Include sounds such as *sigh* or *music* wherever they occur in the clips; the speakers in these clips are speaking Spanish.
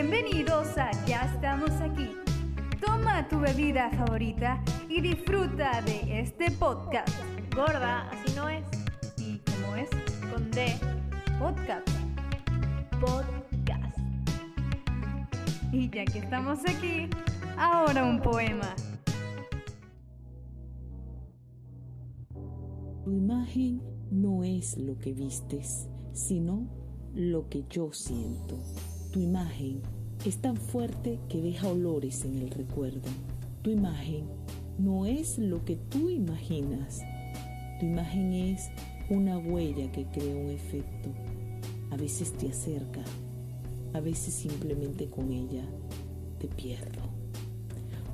bienvenidos a Ya estamos aquí. Toma tu bebida favorita y disfruta de este podcast. Gorda, así no es. ¿Y cómo es? Con D. Podcast. Podcast. Y ya que estamos aquí, ahora un poema. Tu imagen no es lo que vistes, sino lo que yo siento. Tu imagen es tan fuerte que deja olores en el recuerdo. Tu imagen no es lo que tú imaginas. Tu imagen es una huella que crea un efecto. A veces te acerca, a veces simplemente con ella te pierdo.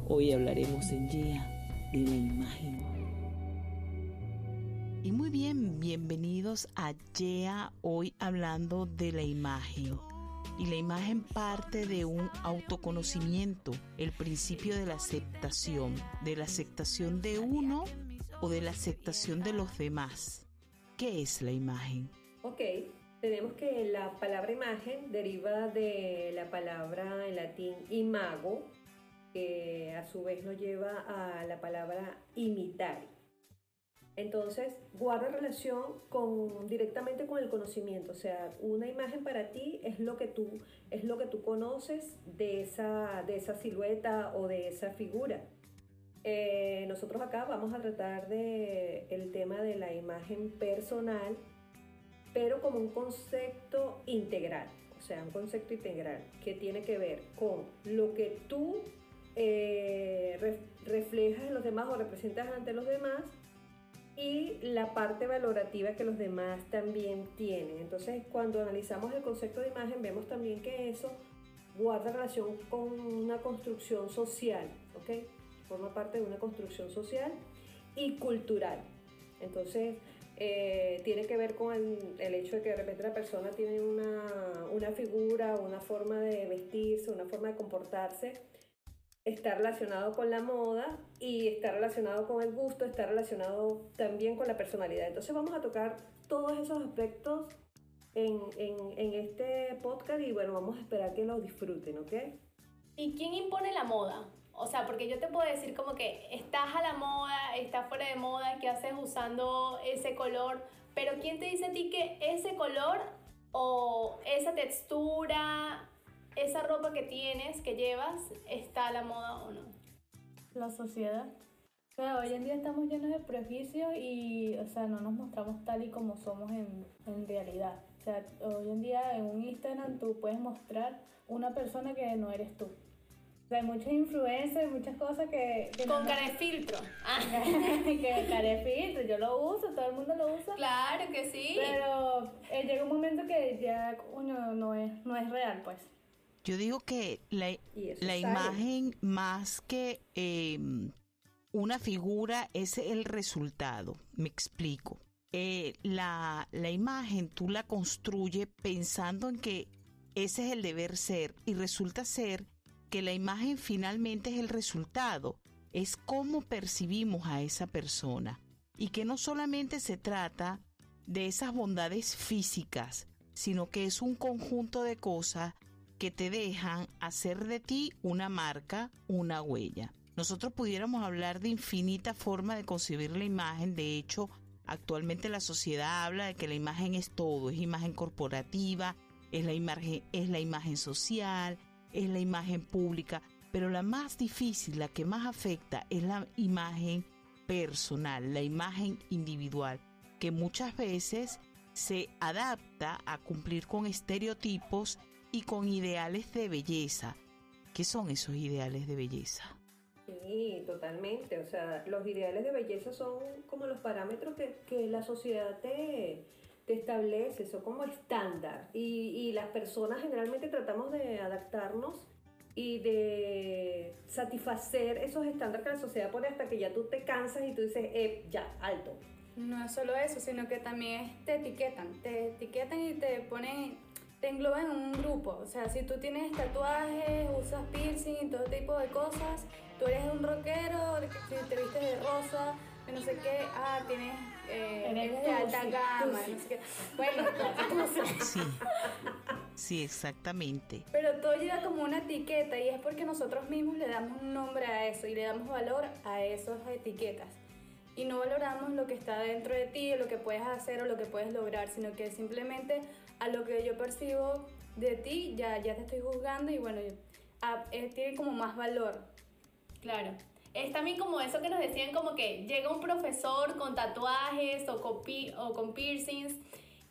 Hoy hablaremos en Yea de la imagen. Y muy bien, bienvenidos a YEA, hoy hablando de la imagen. Y la imagen parte de un autoconocimiento, el principio de la aceptación, de la aceptación de uno o de la aceptación de los demás. ¿Qué es la imagen? Ok, tenemos que la palabra imagen deriva de la palabra en latín imago, que a su vez nos lleva a la palabra imitar. Entonces, guarda relación con, directamente con el conocimiento, o sea, una imagen para ti es lo que tú, es lo que tú conoces de esa, de esa silueta o de esa figura. Eh, nosotros acá vamos a tratar de el tema de la imagen personal, pero como un concepto integral, o sea, un concepto integral que tiene que ver con lo que tú eh, re- reflejas en los demás o representas ante los demás y la parte valorativa que los demás también tienen. Entonces, cuando analizamos el concepto de imagen, vemos también que eso guarda relación con una construcción social, ¿ok? Forma parte de una construcción social y cultural. Entonces, eh, tiene que ver con el, el hecho de que de repente la persona tiene una, una figura, una forma de vestirse, una forma de comportarse está relacionado con la moda y está relacionado con el gusto, está relacionado también con la personalidad. Entonces vamos a tocar todos esos aspectos en, en- en este podcast y bueno, vamos a esperar que lo disfruten, ¿ok? ¿Y quién impone la moda? O sea, porque yo te puedo decir como que estás a la moda, estás fuera de moda, ¿qué haces usando ese color? Pero ¿quién te dice a ti que ese color o esa textura, esa ropa que tienes, que llevas, está a la moda o no? la sociedad. O sea, hoy en día estamos llenos de prejuicios y, o sea, no nos mostramos tal y como somos en, en realidad. O sea, hoy en día en un Instagram tú puedes mostrar una persona que no eres tú. O sea, hay muchas influencias, muchas cosas que... que Con no- cara de filtro. Ah, *laughs* que carefiltro, yo lo uso, todo el mundo lo usa. claro que sí. Pero eh, llega un momento que ya, coño, no es, no es real, pues. Yo digo que la, la imagen más que eh, una figura es el resultado. Me explico. Eh, la, la imagen tú la construyes pensando en que ese es el deber ser y resulta ser que la imagen finalmente es el resultado. Es cómo percibimos a esa persona. Y que no solamente se trata de esas bondades físicas, sino que es un conjunto de cosas que te dejan hacer de ti una marca, una huella. Nosotros pudiéramos hablar de infinita forma de concebir la imagen, de hecho, actualmente la sociedad habla de que la imagen es todo, es imagen corporativa, es la imagen, es la imagen social, es la imagen pública, pero la más difícil, la que más afecta es la imagen personal, la imagen individual, que muchas veces se adapta a cumplir con estereotipos y con ideales de belleza. ¿Qué son esos ideales de belleza? Sí, totalmente. O sea, los ideales de belleza son como los parámetros que, que la sociedad te, te establece, son como estándar. Y, y las personas generalmente tratamos de adaptarnos y de satisfacer esos estándares que la sociedad pone hasta que ya tú te cansas y tú dices, eh, ya, alto. no es solo eso, sino que también te etiquetan, te etiquetan y te ponen, te engloban en un grupo. O sea, si tú tienes tatuajes, usas piercing y todo tipo de cosas, tú eres un rockero, te vistes de rosa, no sé qué, ah, tienes, eh, eres de alta gama, no sé qué. Bueno, *laughs* Sí, sí, exactamente. Pero todo llega como una etiqueta y es porque nosotros mismos le damos un nombre a eso y le damos valor a esas etiquetas. Y no valoramos lo que está dentro de ti, lo que puedes hacer o lo que puedes lograr, sino que simplemente a lo que yo percibo de ti ya, ya te estoy juzgando y bueno, a- eh, tiene como más valor. Claro. Es también como eso que nos decían como que llega un profesor con tatuajes o con, o con piercings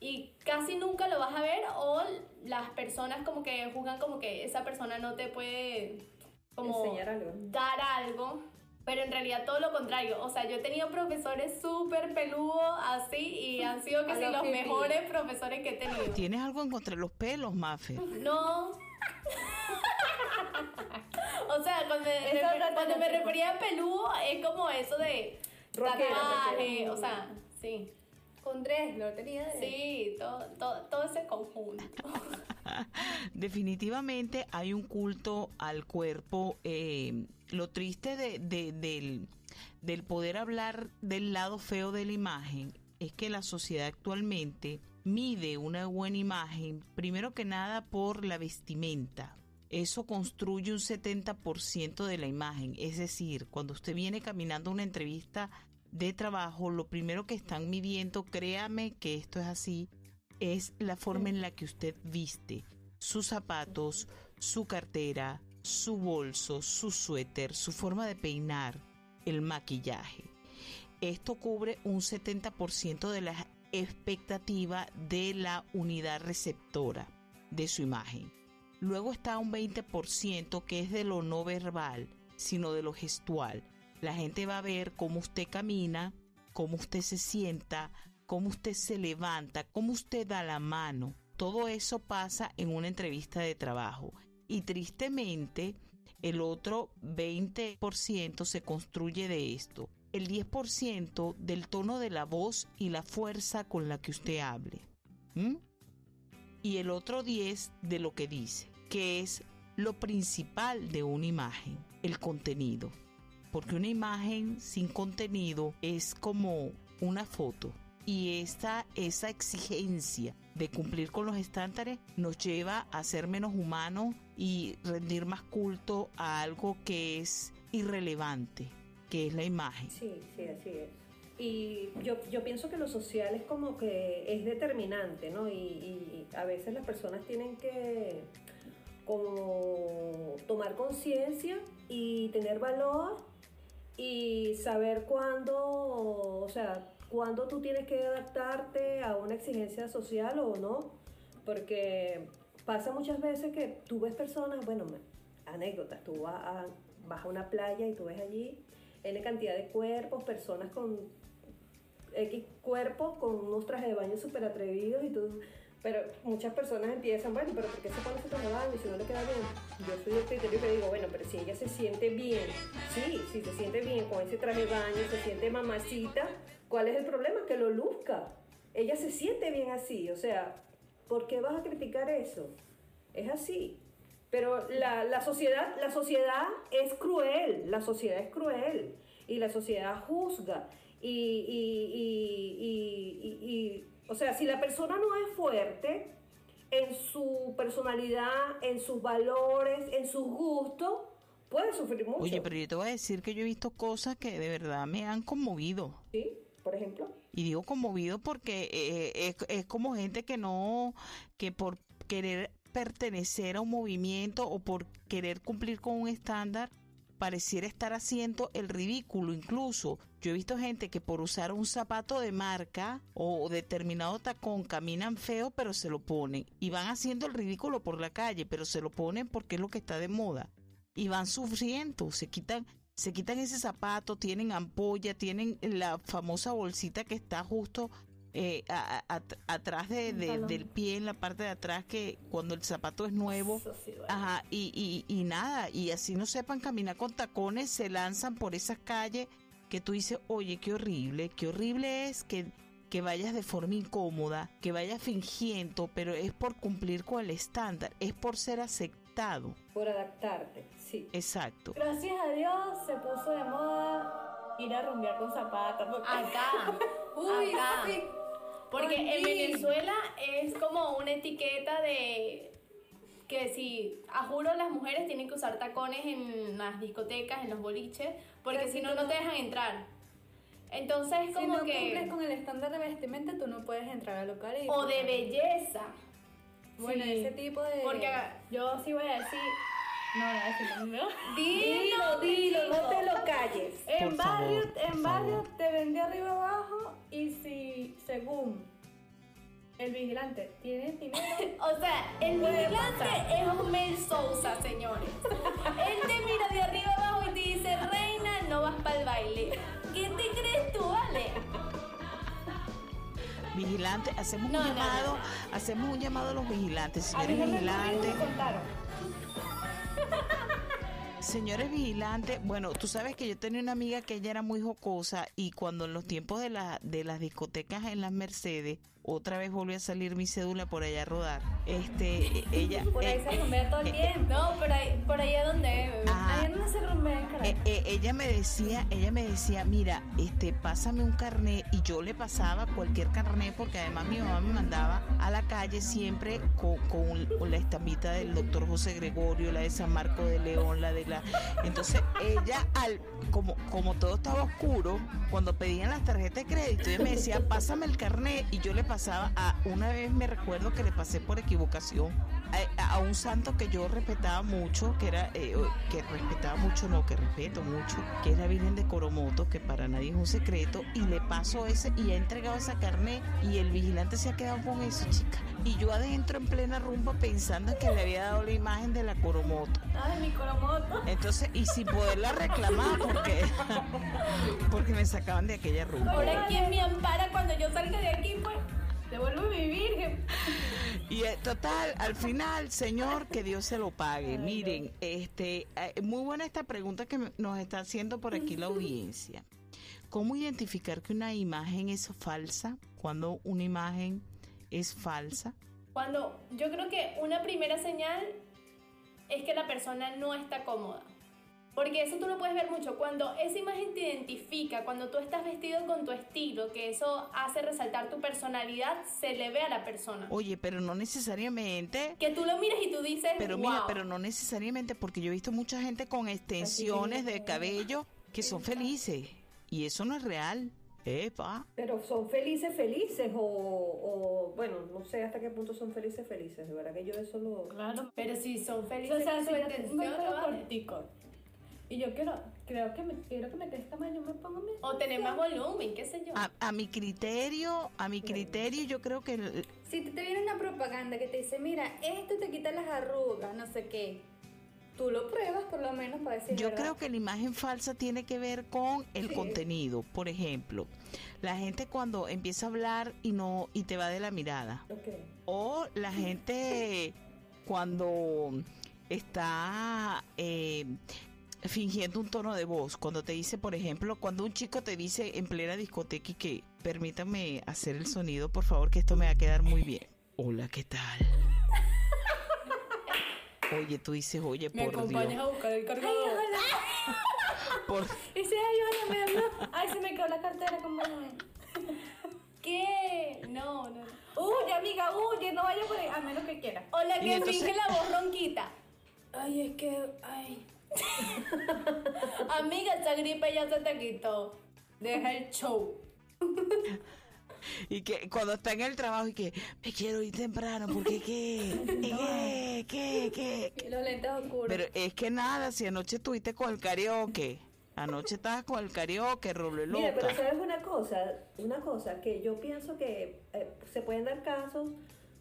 y casi nunca lo vas a ver o las personas como que juzgan como que esa persona no te puede como Enseñar algo. dar algo. Pero en realidad todo lo contrario. O sea, yo he tenido profesores súper peludos así y *laughs* han sido sí los los mejores profesores que he tenido. ¿Tienes algo en contra de los pelos, Mafe? No. O sea, cuando, me- cuando me refería a peludo es como eso de Rockero, tatuaje, o sea, sí. Con tres, lo tenía de... Sí, todo, todo, todo ese conjunto. *laughs* Definitivamente hay un culto al cuerpo. eh, lo triste de- de- del, del poder hablar del lado feo de la imagen es que la sociedad actualmente mide una buena imagen, primero que nada por la vestimenta. Eso construye un 70% de la imagen. Es decir, cuando usted viene caminando a una entrevista de trabajo, lo primero que están midiendo, créame que esto es así, es la forma en la que usted viste sus zapatos, su cartera, su bolso, su suéter, su forma de peinar, el maquillaje. Esto cubre un 70% de la expectativa de la unidad receptora de su imagen. Luego está un 20% que es de lo no verbal, sino de lo gestual. La gente va a ver cómo usted camina, cómo usted se sienta, cómo usted se levanta, cómo usted da la mano. Todo eso pasa en una entrevista de trabajo. Y tristemente, el otro 20% se construye de esto. El 10% del tono de la voz y la fuerza con la que usted hable. Y el otro 10 de lo que dice, que es lo principal de una imagen, el contenido. Porque una imagen sin contenido es como una foto. Y esta, esa exigencia de cumplir con los estándares nos lleva a ser menos humanos y rendir más culto a algo que es irrelevante, que es la imagen. Sí, sí, así es. Y yo, yo pienso que lo social es como que es determinante, ¿no? Y, a veces las personas tienen que como tomar conciencia y tener valor y saber cuándo, o sea, cuándo tú tienes que adaptarte a una exigencia social o no, porque pasa muchas veces que tú ves personas, bueno, anécdotas, tú vas a, vas a una playa y tú ves allí N cantidad de cuerpos, personas con X cuerpos, con unos trajes de baño súper atrevidos y tú... Pero muchas personas empiezan, bueno, pero ¿por qué se pone ese traje de baño si no le queda bien? Yo soy del criterio que digo, bueno, pero si ella se siente bien, sí, si se siente bien con ese traje de baño, se siente mamacita, ¿cuál es el problema? Que lo luzca. Ella se siente bien así, o sea, ¿por qué vas a criticar eso? Es así. Pero la, la sociedad, la sociedad es cruel, la sociedad es cruel y la sociedad juzga. Y, y- y- y- y- y, o sea, si la persona no es fuerte en su personalidad, en sus valores, en sus gustos, puede sufrir mucho. Oye, pero yo te voy a decir que yo he visto cosas que de verdad me han conmovido. ¿Sí? Por ejemplo. Y digo conmovido porque eh, es, es como gente que no, que por querer pertenecer a un movimiento o por querer cumplir con un estándar, pareciera estar haciendo el ridículo. Incluso yo he visto gente que por usar un zapato de marca o determinado tacón caminan feo, pero se lo ponen. Y van haciendo el ridículo por la calle, pero se lo ponen porque es lo que está de moda. Y van sufriendo, se quitan, se quitan ese zapato, tienen ampolla, tienen la famosa bolsita que está justo eh, a- a- at- atrás de- del pie, en la parte de atrás, que cuando el zapato es nuevo. Sí. Ajá, y, y, y nada, y así no sepan caminar con tacones, se lanzan por esas calles que tú dices, oye, qué horrible, qué horrible es que, que vayas de forma incómoda, que vayas fingiendo, pero es por cumplir con el estándar, es por ser aceptado. Por adaptarte, sí. Exacto. Gracias a Dios se puso de moda ir a rumbear con zapatos. porque- Acá. *laughs* Uy, acá. sí. Porque en. Venezuela es como una etiqueta de que si, a juro, las mujeres tienen que usar tacones en las discotecas, en los boliches, porque si si no, no no- te dejan entrar. Entonces, Si como no que... cumples con el estándar de vestimenta, tú no puedes entrar al local y O de belleza. Bueno, Sí. ese tipo de... Porque yo sí voy a decir... No, no, no. Dilo, Dilo, dilo, no te lo calles. En Por barrio, favor, en barrio favor. te ven de arriba abajo y si según el vigilante tiene dinero, *laughs* O sea, el vigilante pasar. es Homel Sousa, señores. Él te mira de arriba abajo y te dice, reina, no vas para el baile. ¿Qué te crees tú, Ale? Vigilante, hacemos No, un no, no, llamado, hacemos un llamado a los vigilantes, señores no me vigilantes. contaron. Señores vigilantes, bueno, tú sabes que yo tenía una amiga que ella era muy jocosa y cuando en los tiempos de, la, de las discotecas en las Mercedes, otra vez volvió a salir mi cédula por allá a rodar. Este, ella... Por ahí eh, se rumbea todo el eh, tiempo. No, por ahí, por ahí es donde. Ajá. Ahí no se rumbea Eh, Caracas. eh, ella me decía, ella me decía, mira, este, pásame un carnet y yo le pasaba cualquier carnet porque además mi mamá me mandaba a la calle siempre con, con- con la estampita del doctor José Gregorio, la de San Marco de León, la de la, entonces ella al, como, como todo estaba oscuro, cuando pedían las tarjetas de crédito, ella me decía, pásame el carnet y yo le pasaba a, una vez me recuerdo que le pasé por equivocación a, a un santo que yo respetaba mucho, que era, eh, que respetaba mucho, no, que respeto mucho, que es la Virgen de Coromoto, que para nadie es un secreto, y le paso ese, y ha entregado esa carne, y el vigilante se ha quedado con eso, chica. Y yo adentro en plena rumba pensando en que le había dado la imagen de la Coromoto. Ay, mi coromoto. Entonces, y sin poderla reclamar, porque, *laughs* porque me sacaban de aquella rumba. Ahora, ¿quién me ampara cuando yo salga de aquí, pues? Devuelve mi virgen. Y eh, total, al final, señor, que Dios se lo pague. Miren, este, eh, muy buena esta pregunta que nos está haciendo por aquí la *laughs* audiencia. ¿Cómo identificar que una imagen es falsa? Cuando una imagen es falsa. Cuando yo creo que una primera señal es que la persona no está cómoda. Porque eso tú lo puedes ver mucho. Cuando esa imagen te identifica, cuando tú estás vestido con tu estilo, que eso hace resaltar tu personalidad, se le ve a la persona. Oye, pero no necesariamente. Que tú lo mires y tú dices, Pero mira, "Wow". pero no necesariamente, porque yo he visto mucha gente con extensiones de cabello que son felices. Y eso no es real. Epa. Pero son felices, felices, o, o, bueno, no sé hasta qué punto son felices, felices. De verdad que yo eso lo... Claro. Pero si son O felices sea, con si su intención, Y yo quiero, creo que me, quiero que me crezca tamaño, me pongo mi... O tener más volumen, qué sé yo. A, a mi criterio, a mi criterio, yo creo que el- Si te, te viene una propaganda que te dice, mira, esto te quita las arrugas, no sé qué, tú lo pruebas por lo menos para decir. Yo ¿verdad? creo que la imagen falsa tiene que ver con el Sí. contenido. Por ejemplo, la gente cuando empieza a hablar y no y te va de la mirada. O la gente cuando está eh, fingiendo un tono de voz. Cuando te dice, por ejemplo, cuando un chico te dice en plena discoteca y que permítame hacer el sonido, por favor, que esto me va a quedar muy bien. Hola, ¿qué tal? Oye, tú dices, oye, ¿Me por acompañas Dios. a buscar el cargador? *laughs* Por, Y dice, ay, hola, me habló. Ay, se me quedó la cartera, acompáñame. *laughs* ¿Qué? No, no. Huye, amiga, huye, no vaya por ahí, a menos que quiera. O la que entonces- finge la voz ronquita. Ay, es que. Ay. *laughs* Amiga, esa gripe ya se te quitó. Deja el show. Y que cuando está en el trabajo y que me quiero ir temprano porque qué, *laughs* qué, qué, qué. Y los lentes oscuros. Pero es que nada, si anoche estuviste con el karaoke, anoche estabas con el karaoke, roble Mira, pero sabes una cosa, una cosa que yo pienso que eh, se pueden dar casos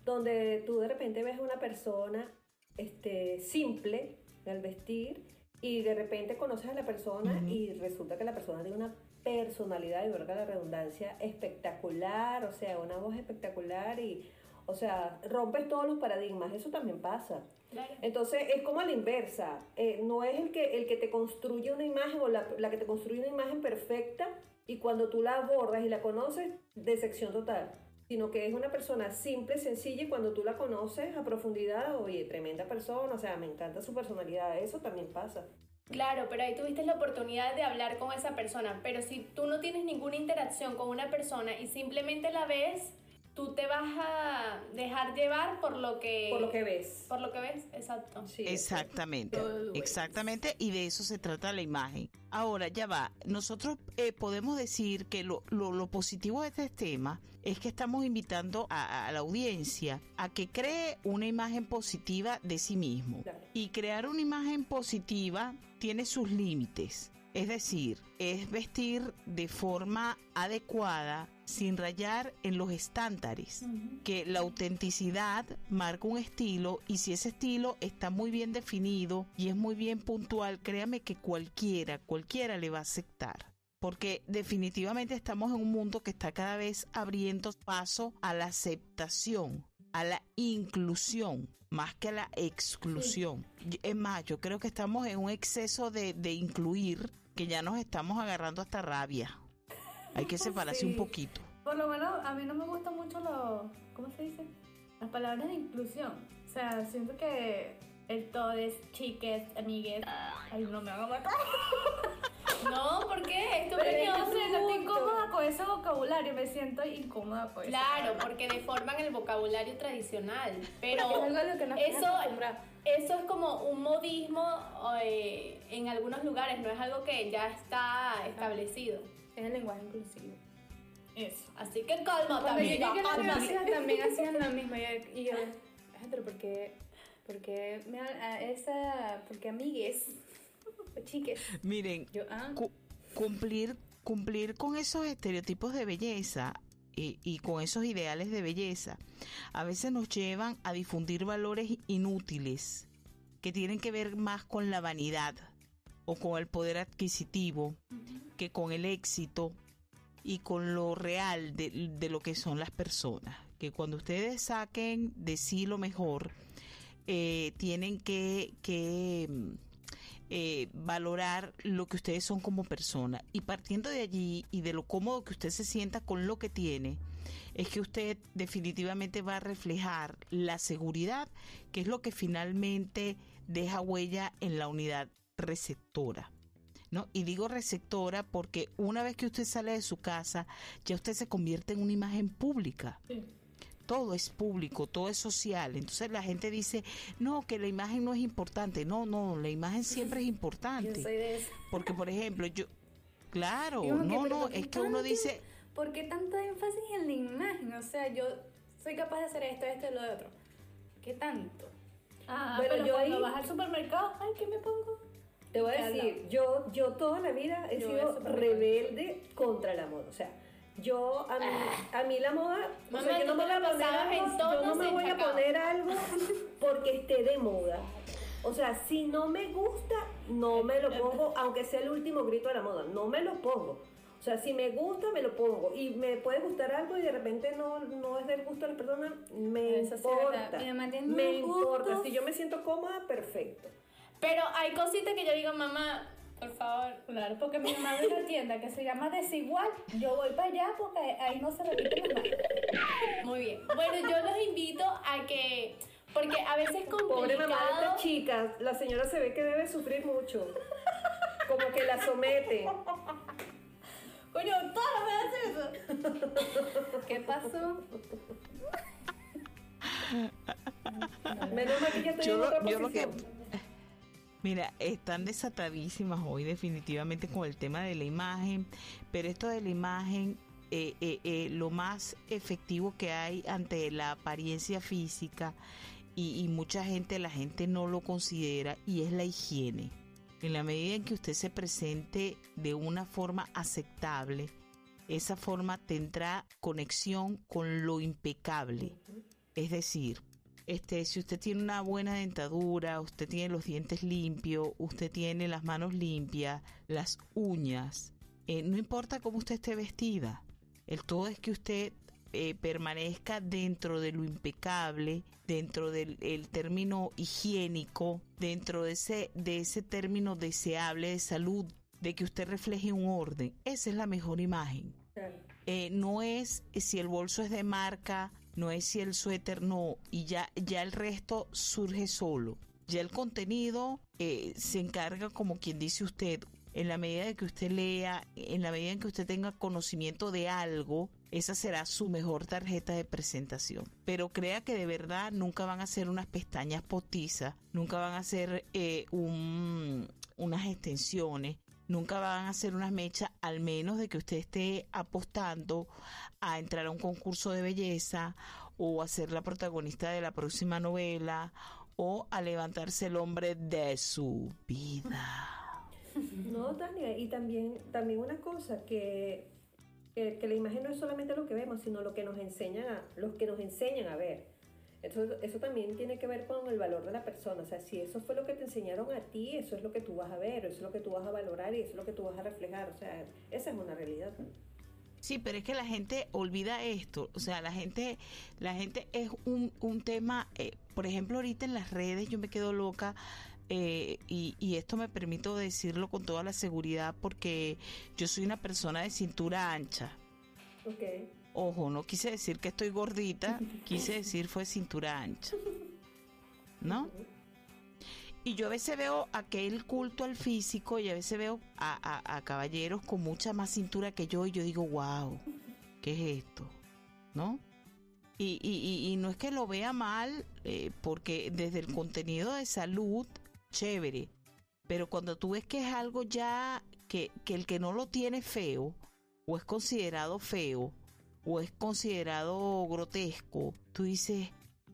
donde tú de repente ves a una persona este, simple al vestir y de repente conoces a la persona y resulta que la persona tiene una personalidad, y valga la redundancia, espectacular, o sea, una voz espectacular y O sea, rompes todos los paradigmas, eso también pasa. Claro. Entonces es como a la inversa, eh, no es el que, el que te construye una imagen o la, la que te construye una imagen perfecta y cuando tú la abordas y la conoces, decepción total, sino que es una persona simple, sencilla y cuando tú la conoces a profundidad, oye, tremenda persona, o sea, me encanta su personalidad, eso también pasa. Claro, pero ahí tuviste la oportunidad de hablar con esa persona, pero si tú no tienes ninguna interacción con una persona y simplemente la ves, tú te vas a dejar llevar por lo que Por lo que ves. por lo que ves, exacto. Sí, Exactamente, exactamente, y de eso se trata la imagen. Ahora, ya va, nosotros eh, podemos decir que lo, lo- lo positivo de este tema es que estamos invitando a, a la audiencia a que cree una imagen positiva de sí mismo. Claro. Y crear una imagen positiva tiene sus límites. Es decir, es vestir de forma adecuada sin rayar en los estándares que la autenticidad marca un estilo y si ese estilo está muy bien definido y es muy bien puntual, créame que cualquiera, cualquiera le va a aceptar. Porque definitivamente estamos en un mundo que está cada vez abriendo paso a la aceptación, a la inclusión, más que a la exclusión. Es más, yo creo que estamos en un exceso de, de incluir que ya nos estamos agarrando hasta rabia. Hay que separarse Sí. un poquito. Por lo menos a mí no me gustan mucho los, ¿cómo se dice? Las palabras de inclusión. O sea, siento que el todes, chiques, amigues, ay, no me hagan matar. *laughs* No, ¿por qué? Es tu opinión. yo sé, no estoy incómoda con ese vocabulario, me siento incómoda con eso. Claro, porque deforman el vocabulario tradicional, pero Es algo a lo que nos eso, eso es como un modismo eh, en algunos lugares, no es algo que ya está establecido. Es el lenguaje inclusivo. Eso. Así que calma Cuando yo llegué a la universidad también hacían lo mismo. Y, yo, "Ay, pero ¿por qué? ¿Por qué me ha- a esa, por qué amigues? Chiques. Miren, Yo, ah, cu- cumplir, cumplir con esos estereotipos de belleza y, y con esos ideales de belleza a veces nos llevan a difundir valores inútiles que tienen que ver más con la vanidad o con el poder adquisitivo que con el éxito y con lo real de, de lo que son las personas. Que cuando ustedes saquen de sí lo mejor, eh, tienen que, que eh, valorar lo que ustedes son como persona. Y partiendo de allí y de lo cómodo que usted se sienta con lo que tiene, es que usted definitivamente va a reflejar la seguridad, que es lo que finalmente deja huella en la unidad receptora. ¿No? Y digo receptora porque una vez que usted sale de su casa, ya usted se convierte en una imagen pública sí. Todo es público, todo es social. Entonces la gente dice, no, que la imagen no es importante. No, no, la imagen siempre es Yo importante. soy de eso. Porque, por ejemplo, yo, claro, que, no, no, ¿por qué es que uno dice, ¿Por qué tanto énfasis en la imagen? O sea, yo soy capaz de hacer esto, esto y lo otro. ¿Qué tanto? Ah, Bueno, pero yo cuando ahí- vas al supermercado, ay, ¿qué me pongo? Te voy a decir, yo, yo toda la vida he Yo sido rebelde contra la moda. O sea, yo, a mí, a mí la moda, o sea, yo no me voy a la poner algo, yo no me voy a poner algo porque esté de moda. O sea, si no me gusta, no me lo pongo, aunque sea el último grito de la moda, no me lo pongo. O sea, si me gusta, me lo pongo. Y me puede gustar algo y de repente no, no es del gusto de las personas, me Eso sí es importa. verdad. Mi mamá tiene me importa. Si yo me siento cómoda, perfecto. Pero hay cositas que yo digo, mamá, por favor. Claro, porque mi mamá ve una tienda que se llama Desigual. Yo voy para allá porque ahí no se repiten las marcas. Muy bien. Bueno, yo los invito a que, porque a veces es Pobre mamá de complicado. esta chica, la señora se ve que debe sufrir mucho. Como que la somete. Coño, todas me hacen eso. ¿Qué pasó? Menos mal que ya estoy yo en lo, otra yo lo que... Mira, están desatadísimas hoy definitivamente con el tema de la imagen, pero esto de la imagen, eh, eh, eh, lo más efectivo que hay ante la apariencia física y, y mucha gente, la gente no lo considera y es la higiene. En la medida en que usted se presente de una forma aceptable, esa forma tendrá conexión con lo impecable. Es decir, este, si usted tiene una buena dentadura, usted tiene los dientes limpios, usted tiene las manos limpias, las uñas, eh, no importa cómo usted esté vestida, el todo es que usted eh, permanezca dentro de lo impecable, dentro del el término higiénico, dentro de ese, de ese término deseable de salud, de que usted refleje un orden. Esa es la mejor imagen. Eh, no es si el bolso es de marca, no es si el suéter no, y ya, ya el resto surge solo. Ya el contenido eh, se encarga, como quien dice usted, en la medida de que usted lea, en la medida en que usted tenga conocimiento de algo, esa será su mejor tarjeta de presentación. Pero crea que de verdad nunca van a ser unas pestañas potizas, nunca van a ser eh, unas extensiones, nunca van a ser unas mechas, al menos de que usted esté apostando a entrar a un concurso de belleza o a ser la protagonista de la próxima novela o a levantarse el hombre de su vida. No, Tania, y también, también una cosa, que, que, la imagen no es solamente lo que vemos, sino lo que nos enseñan a, los que nos enseñan a ver. Eso, eso también tiene que ver con el valor de la persona. O sea, si eso fue lo que te enseñaron a ti, eso es lo que tú vas a ver, eso es lo que tú vas a valorar y eso es lo que tú vas a reflejar. O sea, esa es una realidad. Sí, pero es que la gente olvida esto. O sea, la gente, la gente es un, un tema, eh, por ejemplo, ahorita en las redes yo me quedo loca eh, y, esto me permito decirlo con toda la seguridad porque yo soy una persona de cintura ancha. Ojo, no quise decir que estoy gordita, quise decir fue cintura ancha. ¿No? Y yo a veces veo aquel culto al físico y a veces veo a, caballeros con mucha más cintura que yo y yo digo, wow, ¿qué es esto? ¿No? Y, no es que lo vea mal, eh, porque desde el contenido de salud chévere. Pero cuando tú ves que es algo ya que el que no lo tiene feo, o es considerado feo, o es considerado grotesco, tú dices,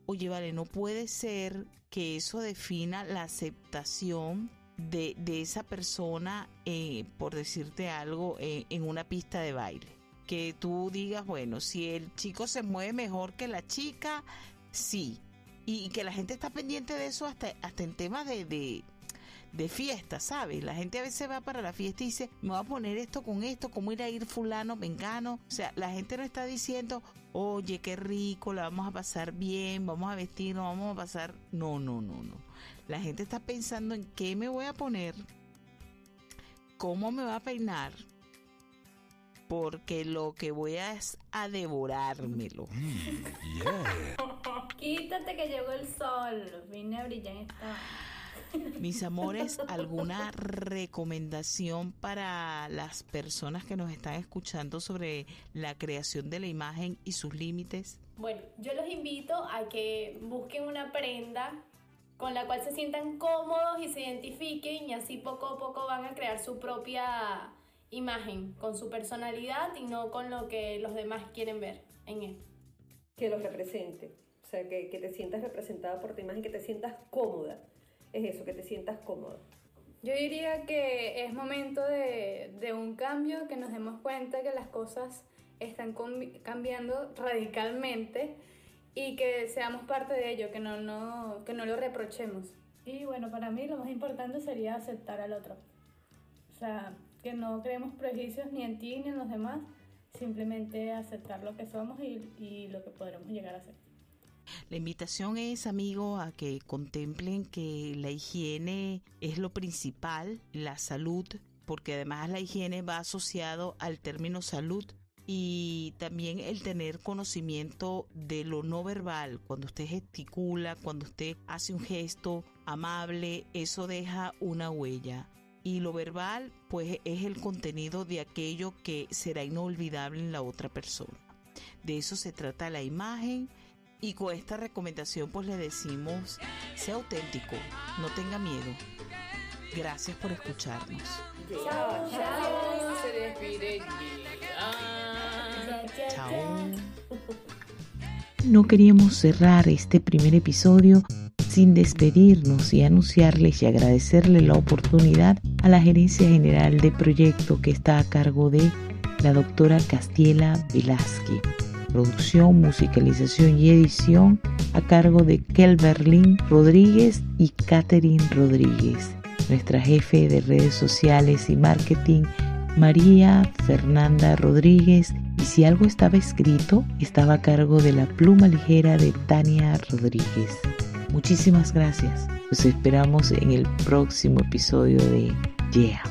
oye, vale, no puede ser que eso defina la aceptación de, de esa persona, eh, por decirte algo, eh, en una pista de baile. Que tú digas, bueno, si el chico se mueve mejor que la chica, sí, y, que la gente está pendiente de eso hasta, hasta en temas de, de, fiesta, ¿sabes? La gente a veces va para la fiesta y dice, me voy a poner esto con esto, cómo ir a ir fulano, vengano. O sea, la gente no está diciendo, oye, qué rico, la vamos a pasar bien, vamos a vestirnos, vamos a pasar. No, no, no, no. La gente está pensando en qué me voy a poner, cómo me va a peinar, porque lo que voy a es a devorármelo. Mm, *laughs* Quítate que llegó el sol. Vine a brillar en esta. Mis amores, ¿alguna recomendación para las personas que nos están escuchando sobre la creación de la imagen y sus límites? Bueno, yo los invito a que busquen una prenda con la cual se sientan cómodos y se identifiquen y así poco a poco van a crear su propia imagen, con su personalidad y no con lo que los demás quieren ver en él. Que los represente. O sea, que, te sientas representada por tu imagen, que te sientas cómoda. Es eso, que te sientas cómoda. Yo diría que es momento de, de un cambio, que nos demos cuenta que las cosas están cambiando radicalmente y que seamos parte de ello, que no, no, que no lo reprochemos. Y bueno, para mí lo más importante sería aceptar al otro. O sea, que no creemos prejuicios ni en ti ni en los demás, simplemente aceptar lo que somos y, y lo que podremos llegar a ser. La invitación es, amigo, a que contemplen que la higiene es lo principal, la salud, porque además la higiene va asociado al término salud y también el tener conocimiento de lo no verbal, cuando usted gesticula, cuando usted hace un gesto amable, eso deja una huella. Y lo verbal, pues es el contenido de aquello que será inolvidable en la otra persona. De eso se trata la imagen y con esta recomendación pues le decimos, sea auténtico, no tenga miedo. Gracias por escucharnos. Chao, chao. Se despide. Chao. No queríamos cerrar este primer episodio sin despedirnos y anunciarles y agradecerle la oportunidad a la gerencia general de proyecto que está a cargo de la doctora Castiela Velázquez producción, musicalización y edición a cargo de Kelberlin Rodríguez y Catherine Rodríguez. Nuestra jefe de redes sociales y marketing, María Fernanda Rodríguez Y si algo estaba escrito, estaba a cargo de la pluma ligera de Tania Rodríguez. Muchísimas gracias. Los esperamos en el próximo episodio de Yeah.